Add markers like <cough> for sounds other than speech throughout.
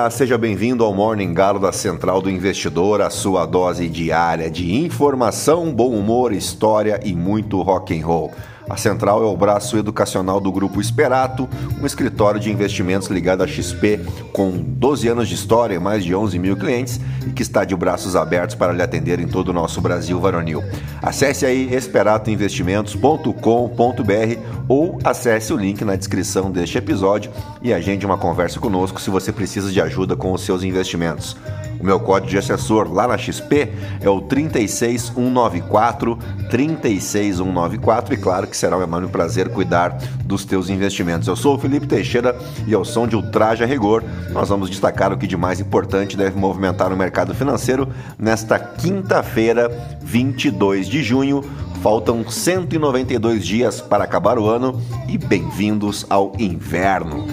dia, seja bem-vindo ao Morning Galo da Central do Investidor, a sua dose diária de informação, bom humor, história e muito rock and roll. A Central é o braço educacional do Grupo Esperato, um escritório de investimentos ligado à XP com 12 anos de história e mais de 11 mil clientes e que está de braços abertos para lhe atender em todo o nosso Brasil varonil. Acesse aí esperatoinvestimentos.com.br ou acesse o link na descrição deste episódio e agende uma conversa conosco se você precisa de ajuda com os seus investimentos. O meu código de assessor lá na XP é o 36194 36194 e claro que será um enorme prazer cuidar dos teus investimentos. Eu sou o Felipe Teixeira e ao som de Ultraje a Rigor, nós vamos destacar o que de mais importante deve movimentar o mercado financeiro nesta quinta-feira, 22 de junho. Faltam 192 dias para acabar o ano e bem-vindos ao inverno.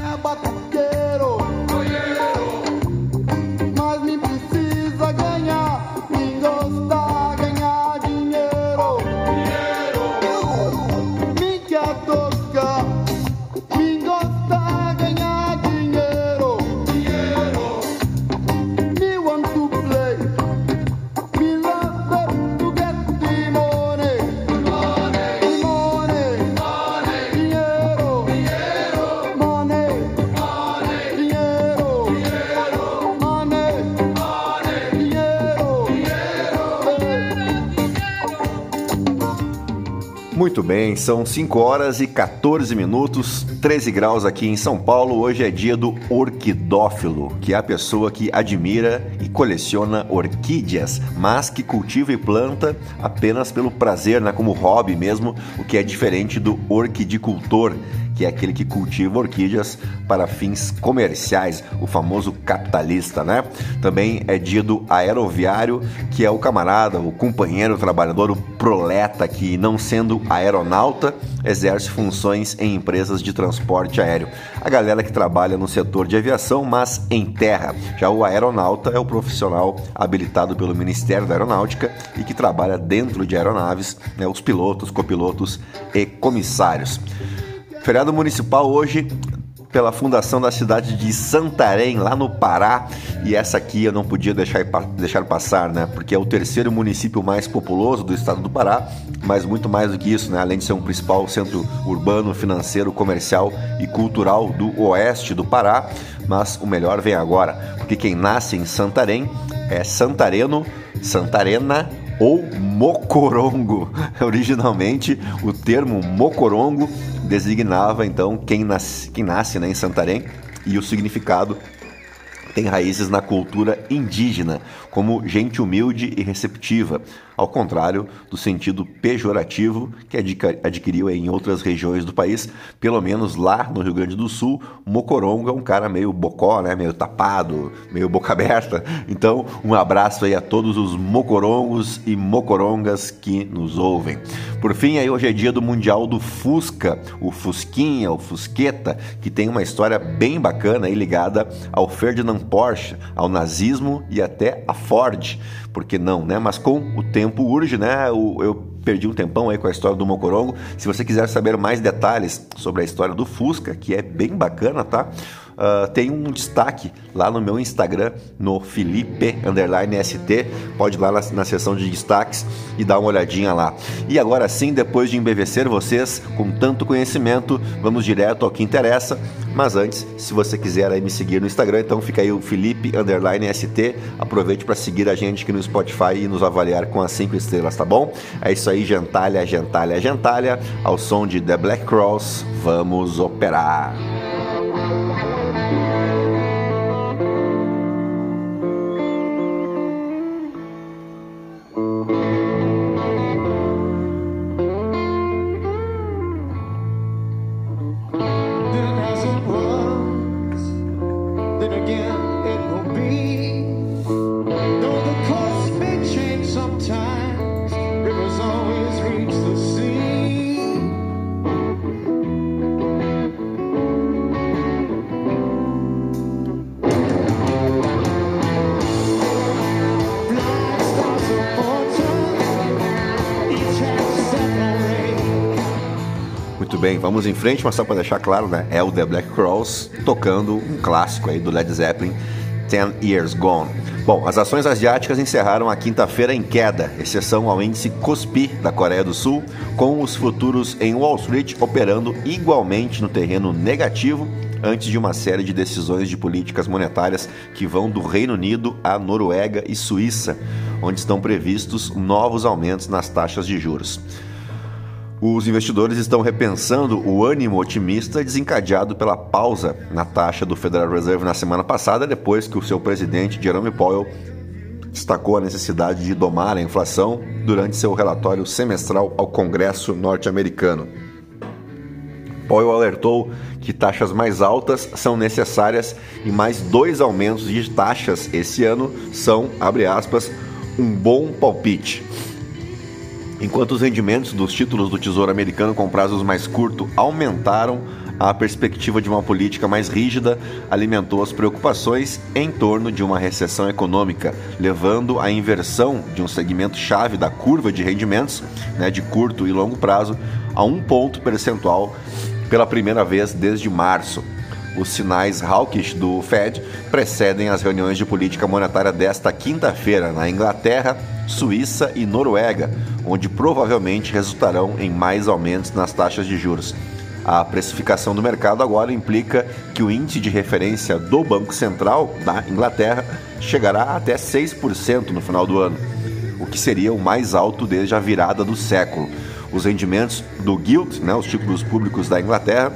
Muito bem, são 5 horas e 14 minutos, 13 graus aqui em São Paulo. Hoje é dia do orquidófilo, que é a pessoa que admira e coleciona orquídeas, mas que cultiva e planta apenas pelo prazer, né, como hobby mesmo, o que é diferente do orquidicultor, que é aquele que cultiva orquídeas para fins comerciais, o famoso capitalista, né? Também é dia do aeroviário, que é o camarada, o companheiro o trabalhador, o proleta que, não sendo aeronauta, exerce funções em empresas de transporte aéreo. A galera que trabalha no setor de aviação, mas em terra. Já o aeronauta é o profissional habilitado pelo Ministério da Aeronáutica e que trabalha dentro de aeronaves, né, os pilotos, copilotos e comissários. Feriado municipal hoje pela fundação da cidade de Santarém, lá no Pará. E essa aqui eu não podia deixar, deixar passar, né? Porque é o terceiro município mais populoso do estado do Pará, mas muito mais do que isso, né? Além de ser um principal centro urbano, financeiro, comercial e cultural do oeste do Pará. Mas o melhor vem agora, porque quem nasce em Santarém é santareno, santarena ou mocorongo. <laughs> Originalmente, o termo mocorongo designava então quem nasce, quem nasce né, em Santarém e o significado tem raízes na cultura indígena, como gente humilde e receptiva, ao contrário do sentido pejorativo que adquiriu em outras regiões do país, pelo menos lá no Rio Grande do Sul, mocorongo é um cara meio bocó, né, meio tapado, meio boca aberta. Então, um abraço aí a todos os mocorongos e mocorongas que nos ouvem. Por fim, aí hoje é dia do Mundial do Fusca, o Fusquinha, o Fusqueta, que tem uma história bem bacana aí ligada ao Ferdinand Porsche, ao nazismo e até a Ford. Por que não, né? Mas com o tempo urge, né? Eu perdi um tempão aí com a história do Mocorongo. Se você quiser saber mais detalhes sobre a história do Fusca, que é bem bacana, tá? Uh, tem um destaque lá no meu Instagram, no Felipe ST. Pode ir lá na, na seção de destaques e dar uma olhadinha lá. E agora sim, depois de embevecer vocês com tanto conhecimento, vamos direto ao que interessa. Mas antes, se você quiser aí me seguir no Instagram, então fica aí o Felipe ST. Aproveite para seguir a gente aqui no Spotify e nos avaliar com as 5 estrelas, tá bom? É isso aí, gentalha, gentalha, gentalha. Ao som de The Black Cross, vamos operar. again. Bem, vamos em frente, mas só para deixar claro, né? É o The Black Cross tocando um clássico aí do Led Zeppelin, Ten Years Gone. Bom, as ações asiáticas encerraram a quinta-feira em queda, exceção ao índice KOSPI da Coreia do Sul, com os futuros em Wall Street operando igualmente no terreno negativo antes de uma série de decisões de políticas monetárias que vão do Reino Unido à Noruega e Suíça, onde estão previstos novos aumentos nas taxas de juros. Os investidores estão repensando o ânimo otimista desencadeado pela pausa na taxa do Federal Reserve na semana passada, depois que o seu presidente Jerome Powell destacou a necessidade de domar a inflação durante seu relatório semestral ao Congresso norte-americano. Powell alertou que taxas mais altas são necessárias e mais dois aumentos de taxas esse ano são, abre aspas, um bom palpite. Enquanto os rendimentos dos títulos do Tesouro Americano com prazos mais curtos aumentaram, a perspectiva de uma política mais rígida alimentou as preocupações em torno de uma recessão econômica, levando à inversão de um segmento-chave da curva de rendimentos, né, de curto e longo prazo, a um ponto percentual pela primeira vez desde março. Os sinais hawkish do Fed precedem as reuniões de política monetária desta quinta-feira na Inglaterra, Suíça e Noruega, onde provavelmente resultarão em mais aumentos nas taxas de juros. A precificação do mercado agora implica que o índice de referência do Banco Central da Inglaterra chegará até 6% no final do ano, o que seria o mais alto desde a virada do século. Os rendimentos do Gilt, né, os títulos públicos da Inglaterra,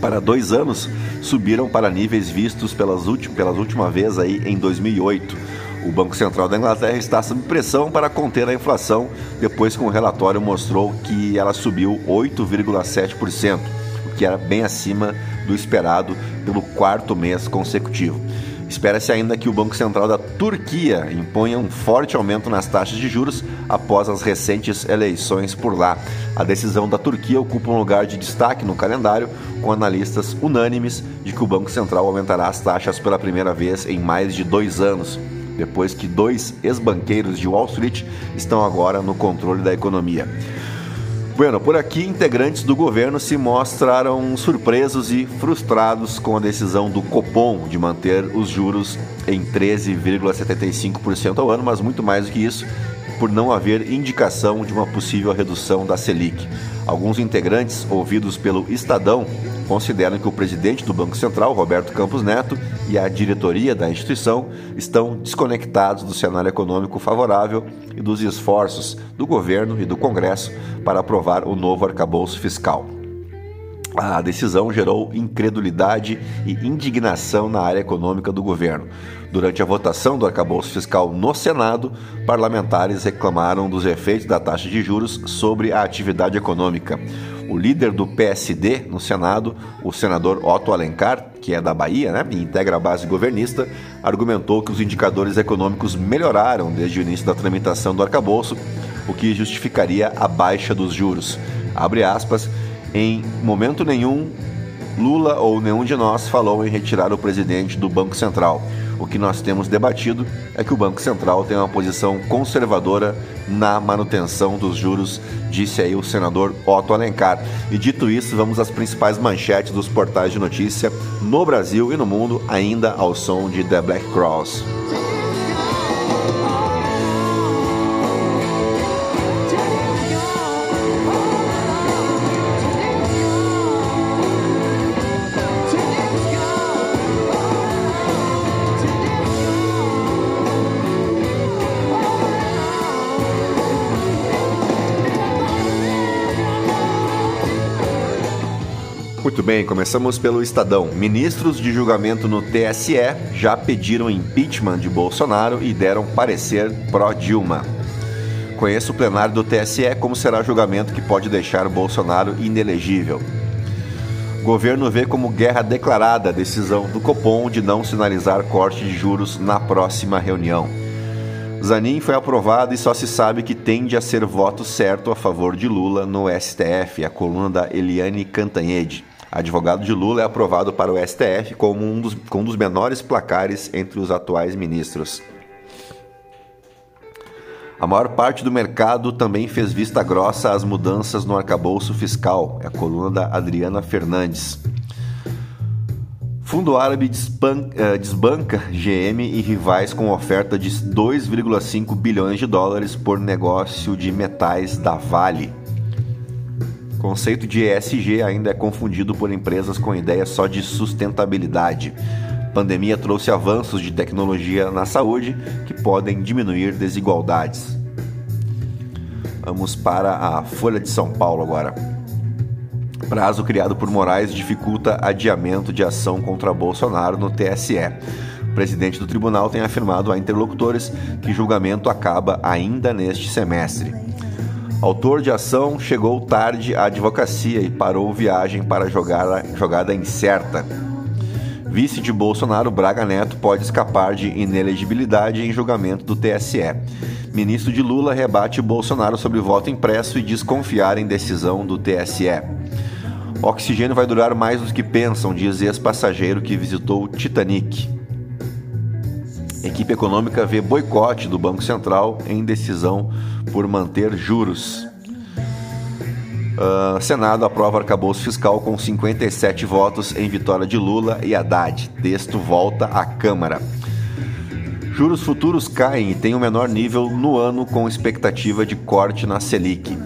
para dois anos subiram para níveis vistos pelas, últimas, pelas última vez aí em 2008 o Banco Central da Inglaterra está sob pressão para conter a inflação, depois que um relatório mostrou que ela subiu 8,7%, o que era bem acima do esperado pelo quarto mês consecutivo. Espera-se ainda que o Banco Central da Turquia imponha um forte aumento nas taxas de juros após as recentes eleições por lá. A decisão da Turquia ocupa um lugar de destaque no calendário, com analistas unânimes de que o Banco Central aumentará as taxas pela primeira vez em mais de dois anos depois que dois ex-banqueiros de Wall Street estão agora no controle da economia. Bueno, por aqui, integrantes do governo se mostraram surpresos e frustrados com a decisão do Copom de manter os juros em 13,75% ao ano, mas muito mais do que isso, por não haver indicação de uma possível redução da Selic. Alguns integrantes, ouvidos pelo Estadão, consideram que o presidente do Banco Central, Roberto Campos Neto, e a diretoria da instituição estão desconectados do cenário econômico favorável e dos esforços do governo e do Congresso para aprovar o novo arcabouço fiscal. A decisão gerou incredulidade e indignação na área econômica do governo. Durante a votação do arcabouço fiscal no Senado, parlamentares reclamaram dos efeitos da taxa de juros sobre a atividade econômica. O líder do PSD no Senado, o senador Otto Alencar, que é da Bahia né, e integra a base governista, argumentou que os indicadores econômicos melhoraram desde o início da tramitação do arcabouço, o que justificaria a baixa dos juros. Abre aspas, em momento nenhum Lula ou nenhum de nós falou em retirar o presidente do Banco Central. O que nós temos debatido é que o Banco Central tem uma posição conservadora na manutenção dos juros, disse aí o senador Otto Alencar. E dito isso, vamos às principais manchetes dos portais de notícia no Brasil e no mundo, ainda ao som de The Black Cross. Muito bem, começamos pelo Estadão. Ministros de julgamento no TSE já pediram impeachment de Bolsonaro e deram parecer pró-Dilma. Conheça o plenário do TSE como será julgamento que pode deixar Bolsonaro inelegível. Governo vê como guerra declarada a decisão do Copom de não sinalizar corte de juros na próxima reunião. Zanin foi aprovado e só se sabe que tende a ser voto certo a favor de Lula no STF, a coluna da Eliane Cantanhede advogado de Lula, é aprovado para o STF como um dos, com um dos menores placares entre os atuais ministros. A maior parte do mercado também fez vista grossa às mudanças no arcabouço fiscal. É a coluna da Adriana Fernandes. Fundo árabe eh, desbanca GM e rivais com oferta de 2,5 bilhões de dólares por negócio de metais da Vale. Conceito de ESG ainda é confundido por empresas com ideia só de sustentabilidade. Pandemia trouxe avanços de tecnologia na saúde que podem diminuir desigualdades. Vamos para a Folha de São Paulo agora. Prazo criado por Moraes dificulta adiamento de ação contra Bolsonaro no TSE. O presidente do tribunal tem afirmado a interlocutores que julgamento acaba ainda neste semestre. Autor de ação chegou tarde à advocacia e parou viagem para jogar jogada incerta. Vice de Bolsonaro, Braga Neto, pode escapar de inelegibilidade em julgamento do TSE. Ministro de Lula rebate Bolsonaro sobre voto impresso e diz confiar em decisão do TSE. Oxigênio vai durar mais do que pensam, diz ex-passageiro que visitou o Titanic. Equipe econômica vê boicote do Banco Central em decisão por manter juros. Uh, Senado aprova arcabouço fiscal com 57 votos em vitória de Lula e Haddad. Texto volta à Câmara. Juros futuros caem e têm o menor nível no ano com expectativa de corte na Selic.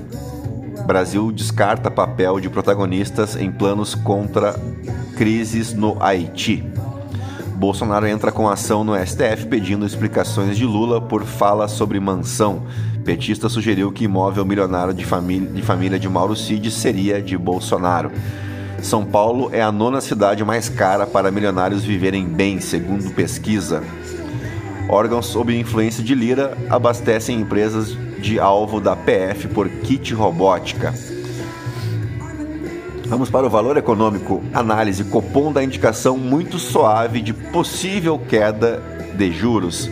Brasil descarta papel de protagonistas em planos contra crises no Haiti. Bolsonaro entra com ação no STF pedindo explicações de Lula por fala sobre mansão. Petista sugeriu que imóvel milionário de família, de família de Mauro Cid seria de Bolsonaro. São Paulo é a nona cidade mais cara para milionários viverem bem, segundo pesquisa. Órgãos sob influência de Lira abastecem empresas de alvo da PF por kit robótica. Vamos para o valor econômico. Análise Copom da indicação muito suave de possível queda de juros.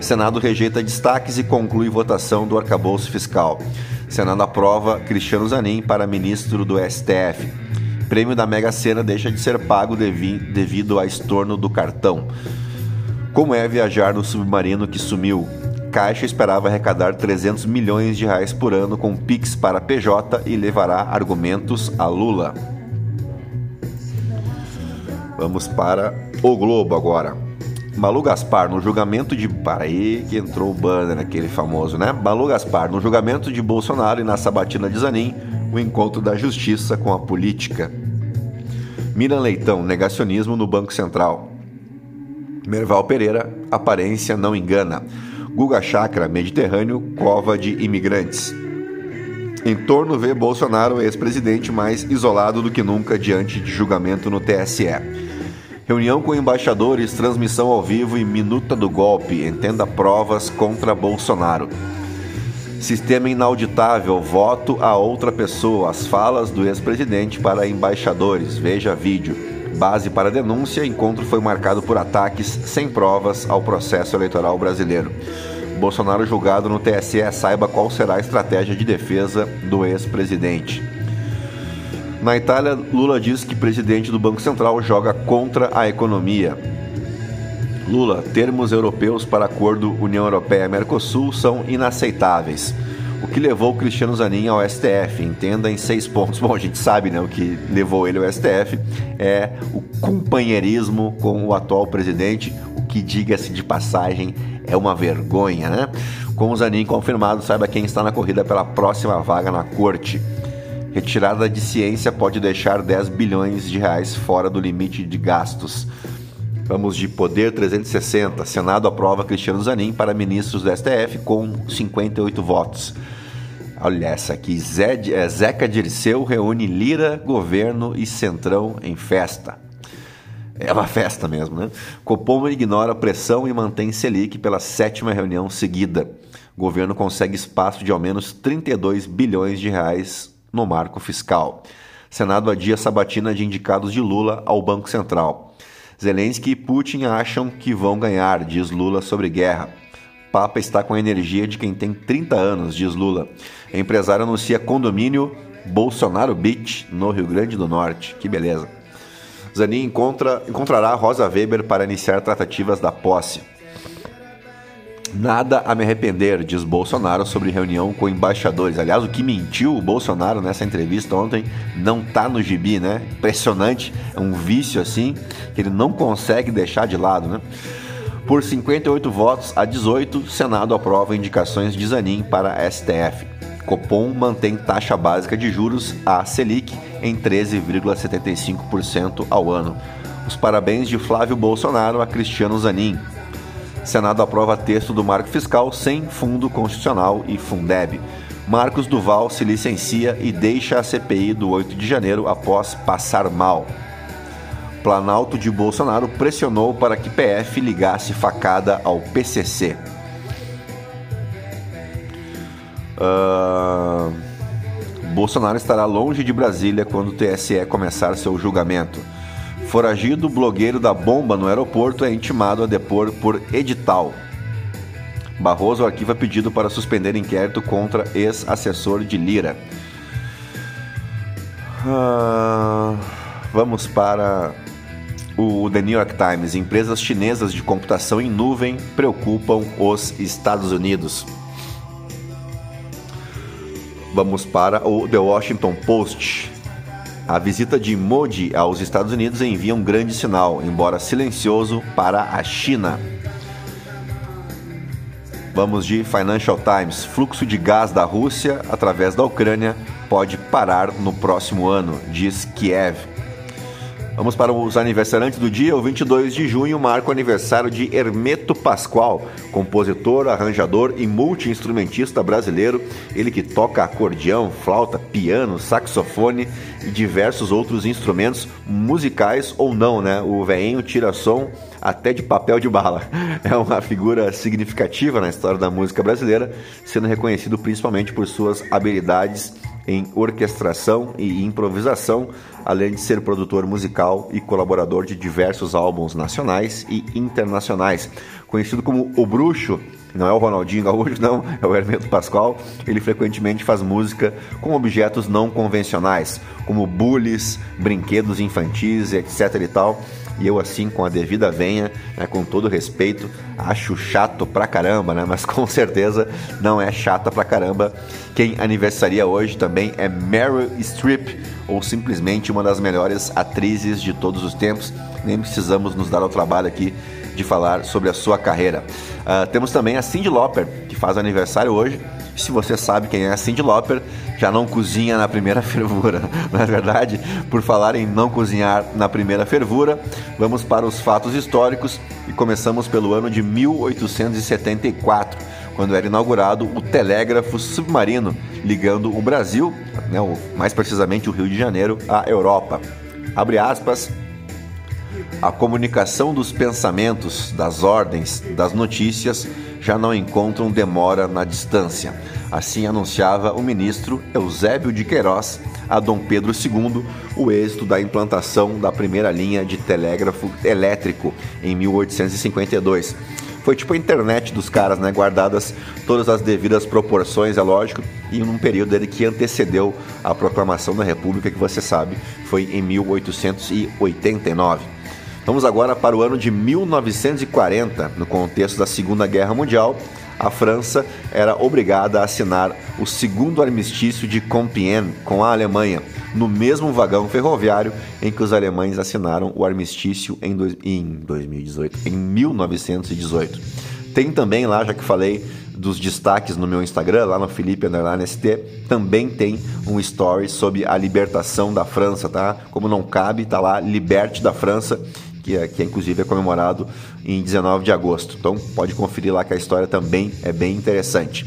Senado rejeita destaques e conclui votação do arcabouço fiscal. Senado aprova Cristiano Zanin para ministro do STF. Prêmio da Mega Sena deixa de ser pago devido a estorno do cartão. Como é viajar no submarino que sumiu? Caixa esperava arrecadar 300 milhões de reais por ano com Pix para PJ e levará argumentos a Lula. Vamos para o Globo agora. Malu Gaspar, no julgamento de. Para aí que entrou o banner, aquele famoso, né? Malu Gaspar, no julgamento de Bolsonaro e na sabatina de Zanin, o encontro da justiça com a política. Miran Leitão, negacionismo no Banco Central. Merval Pereira, aparência não engana. Guga Chakra, Mediterrâneo, cova de imigrantes. Em torno vê Bolsonaro, ex-presidente, mais isolado do que nunca diante de julgamento no TSE. Reunião com embaixadores, transmissão ao vivo e minuta do golpe. Entenda provas contra Bolsonaro. Sistema inauditável, voto a outra pessoa. As falas do ex-presidente para embaixadores. Veja vídeo. Base para denúncia: encontro foi marcado por ataques sem provas ao processo eleitoral brasileiro. Bolsonaro julgado no TSE saiba qual será a estratégia de defesa do ex-presidente. Na Itália, Lula diz que presidente do Banco Central joga contra a economia. Lula, termos europeus para acordo União Europeia-Mercosul são inaceitáveis. O que levou Cristiano Zanin ao STF? Entenda em seis pontos. <laughs> Bom, a gente sabe né, o que levou ele ao STF é o companheirismo com o atual presidente, o que, diga-se de passagem, é uma vergonha, né? Com o Zanin confirmado, saiba quem está na corrida pela próxima vaga na corte. Retirada de ciência pode deixar 10 bilhões de reais fora do limite de gastos. Vamos de Poder 360. Senado aprova Cristiano Zanin para ministros do STF com 58 votos. Olha essa aqui. Zé, é, Zeca Dirceu reúne Lira, governo e Centrão em festa. É uma festa mesmo, né? Copom ignora pressão e mantém Selic pela sétima reunião seguida. O governo consegue espaço de ao menos 32 bilhões de reais no marco fiscal. Senado adia sabatina de indicados de Lula ao Banco Central. Zelensky e Putin acham que vão ganhar, diz Lula sobre guerra. Papa está com a energia de quem tem 30 anos, diz Lula. empresário anuncia condomínio Bolsonaro Beach, no Rio Grande do Norte. Que beleza. Zanin encontra, encontrará Rosa Weber para iniciar tratativas da posse. Nada a me arrepender, diz Bolsonaro sobre reunião com embaixadores. Aliás, o que mentiu o Bolsonaro nessa entrevista ontem não tá no gibi, né? Impressionante, é um vício assim que ele não consegue deixar de lado, né? Por 58 votos a 18, Senado aprova indicações de Zanin para STF. Copom mantém taxa básica de juros, a Selic, em 13,75% ao ano. Os parabéns de Flávio Bolsonaro a Cristiano Zanin. Senado aprova texto do marco fiscal sem fundo constitucional e Fundeb. Marcos Duval se licencia e deixa a CPI do 8 de janeiro após passar mal. Planalto de Bolsonaro pressionou para que PF ligasse facada ao PCC. Uh... Ah, Bolsonaro estará longe de Brasília quando o TSE começar seu julgamento. Foragido, blogueiro da bomba no aeroporto é intimado a depor por edital. Barroso arquiva pedido para suspender inquérito contra ex-assessor de Lira. Ah, vamos para o The New York Times. Empresas chinesas de computação em nuvem preocupam os Estados Unidos. Vamos para o The Washington Post. A visita de Modi aos Estados Unidos envia um grande sinal, embora silencioso, para a China. Vamos de Financial Times. Fluxo de gás da Rússia através da Ucrânia pode parar no próximo ano, diz Kiev. Vamos para os aniversariantes do dia. O 22 de junho marca o aniversário de Hermeto Pascoal, compositor, arranjador e multi-instrumentista brasileiro. Ele que toca acordeão, flauta, piano, saxofone e diversos outros instrumentos musicais ou não, né? O veinho tira som até de papel de bala. <laughs> É uma figura significativa na história da música brasileira, sendo reconhecido principalmente por suas habilidades em orquestração e improvisação, além de ser produtor musical e colaborador de diversos álbuns nacionais e internacionais. Conhecido como O Bruxo, não é o Ronaldinho Gaúcho, não, é o Hermeto Pascoal. Ele frequentemente faz música com objetos não convencionais, como bules, brinquedos infantis, etc e tal. E eu, assim, com a devida venha, né, com todo respeito, acho chato pra caramba, né? Mas <laughs> com certeza não é chata pra caramba. Quem aniversaria hoje também é Meryl Streep, ou simplesmente uma das melhores atrizes de todos os tempos. Nem precisamos nos dar ao trabalho aqui de falar sobre a sua carreira. Uh, temos também a Cyndi Lauper, que faz aniversário hoje. Se você sabe quem é a Cyndi Lauper, já não cozinha na primeira <laughs> fervura, não é verdade? Por falar em não cozinhar na primeira fervura, vamos para os fatos históricos e começamos pelo ano de 1874, quando era inaugurado o telégrafo submarino ligando o Brasil, né, mais precisamente o Rio de Janeiro, à Europa. Abre aspas. A comunicação dos pensamentos, das ordens, das notícias já não encontram demora na distância. Assim anunciava o ministro Eusébio de Queiroz a Dom Pedro II o êxito da implantação da primeira linha de telégrafo elétrico em 1852. Foi tipo a internet dos caras, né? Guardadas todas as devidas proporções, é lógico, e num período dele que antecedeu a proclamação da República, que você sabe, foi em 1889. Vamos agora para o ano de 1940, no contexto da Segunda Guerra Mundial. A França era obrigada a assinar o segundo armistício de Compiègne com a Alemanha, no mesmo vagão ferroviário em que os alemães assinaram o armistício em, dois, em 2018, em 1918. Tem também lá, já que falei dos destaques no meu Instagram, lá no Felipe Underline ST, também tem um story sobre a libertação da França, tá? Como não cabe, tá lá, liberte da França que é, que é inclusive é comemorado em 19 de agosto. Então pode conferir lá que a história também é bem interessante.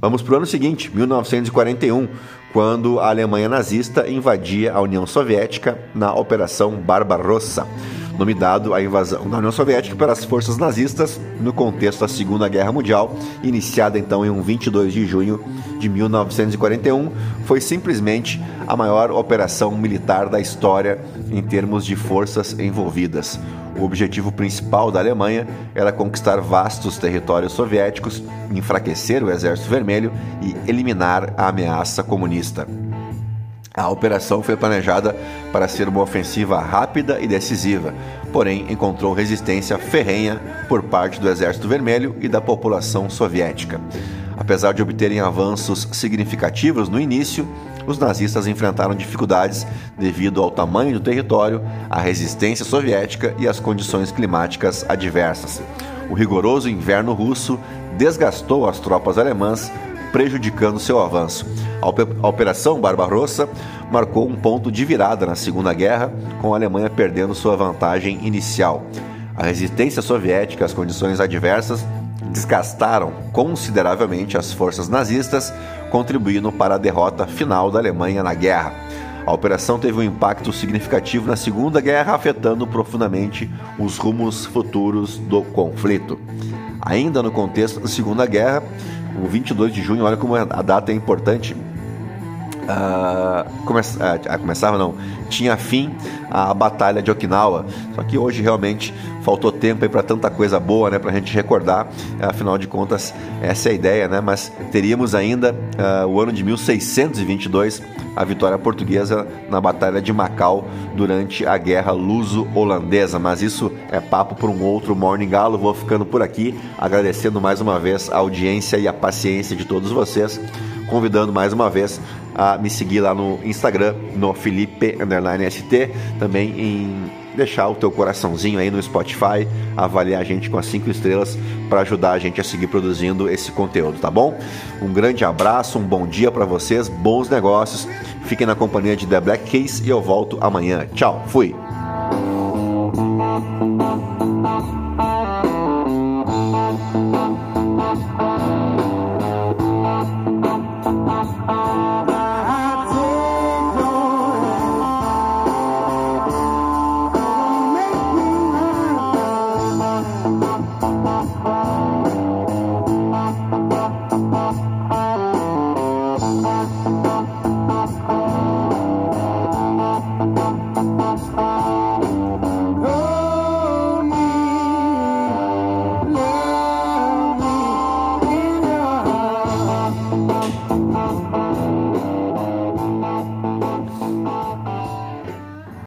Vamos para o ano seguinte, 1941, quando a Alemanha nazista invadia a União Soviética na Operação Barbarossa nome dado à invasão da União Soviética pelas forças nazistas no contexto da Segunda Guerra Mundial, iniciada então em um 22 de junho de 1941, foi simplesmente a maior operação militar da história em termos de forças envolvidas. O objetivo principal da Alemanha era conquistar vastos territórios soviéticos, enfraquecer o Exército Vermelho e eliminar a ameaça comunista. A operação foi planejada para ser uma ofensiva rápida e decisiva, porém encontrou resistência ferrenha por parte do Exército Vermelho e da população soviética. Apesar de obterem avanços significativos no início, os nazistas enfrentaram dificuldades devido ao tamanho do território, à resistência soviética e às condições climáticas adversas. O rigoroso inverno russo desgastou as tropas alemãs, prejudicando seu avanço. A Operação Barbarossa marcou um ponto de virada na Segunda Guerra, com a Alemanha perdendo sua vantagem inicial. A resistência soviética às condições adversas desgastaram consideravelmente as forças nazistas, contribuindo para a derrota final da Alemanha na guerra. A operação teve um impacto significativo na Segunda Guerra, afetando profundamente os rumos futuros do conflito. Ainda no contexto da Segunda Guerra, o 22 de junho, olha como a data é importante. Uh, come uh, começava não, tinha fim a batalha de Okinawa. Só que hoje realmente faltou tempo para tanta coisa boa, né, para a gente recordar. Afinal de contas, essa é a ideia, né? Mas teríamos ainda uh, o ano de 1622, a vitória portuguesa na batalha de Macau durante a Guerra Luso-Holandesa. Mas isso é papo para um outro Morning Galo. Vou ficando por aqui, agradecendo mais uma vez a audiência e a paciência de todos vocês convidando mais uma vez a me seguir lá no Instagram, no Felipe_ST, também em deixar o teu coraçãozinho aí no Spotify, avaliar a gente com as cinco estrelas para ajudar a gente a seguir produzindo esse conteúdo, tá bom? Um grande abraço, um bom dia para vocês, bons negócios. Fiquem na companhia de The Black Case e eu volto amanhã. Tchau, fui.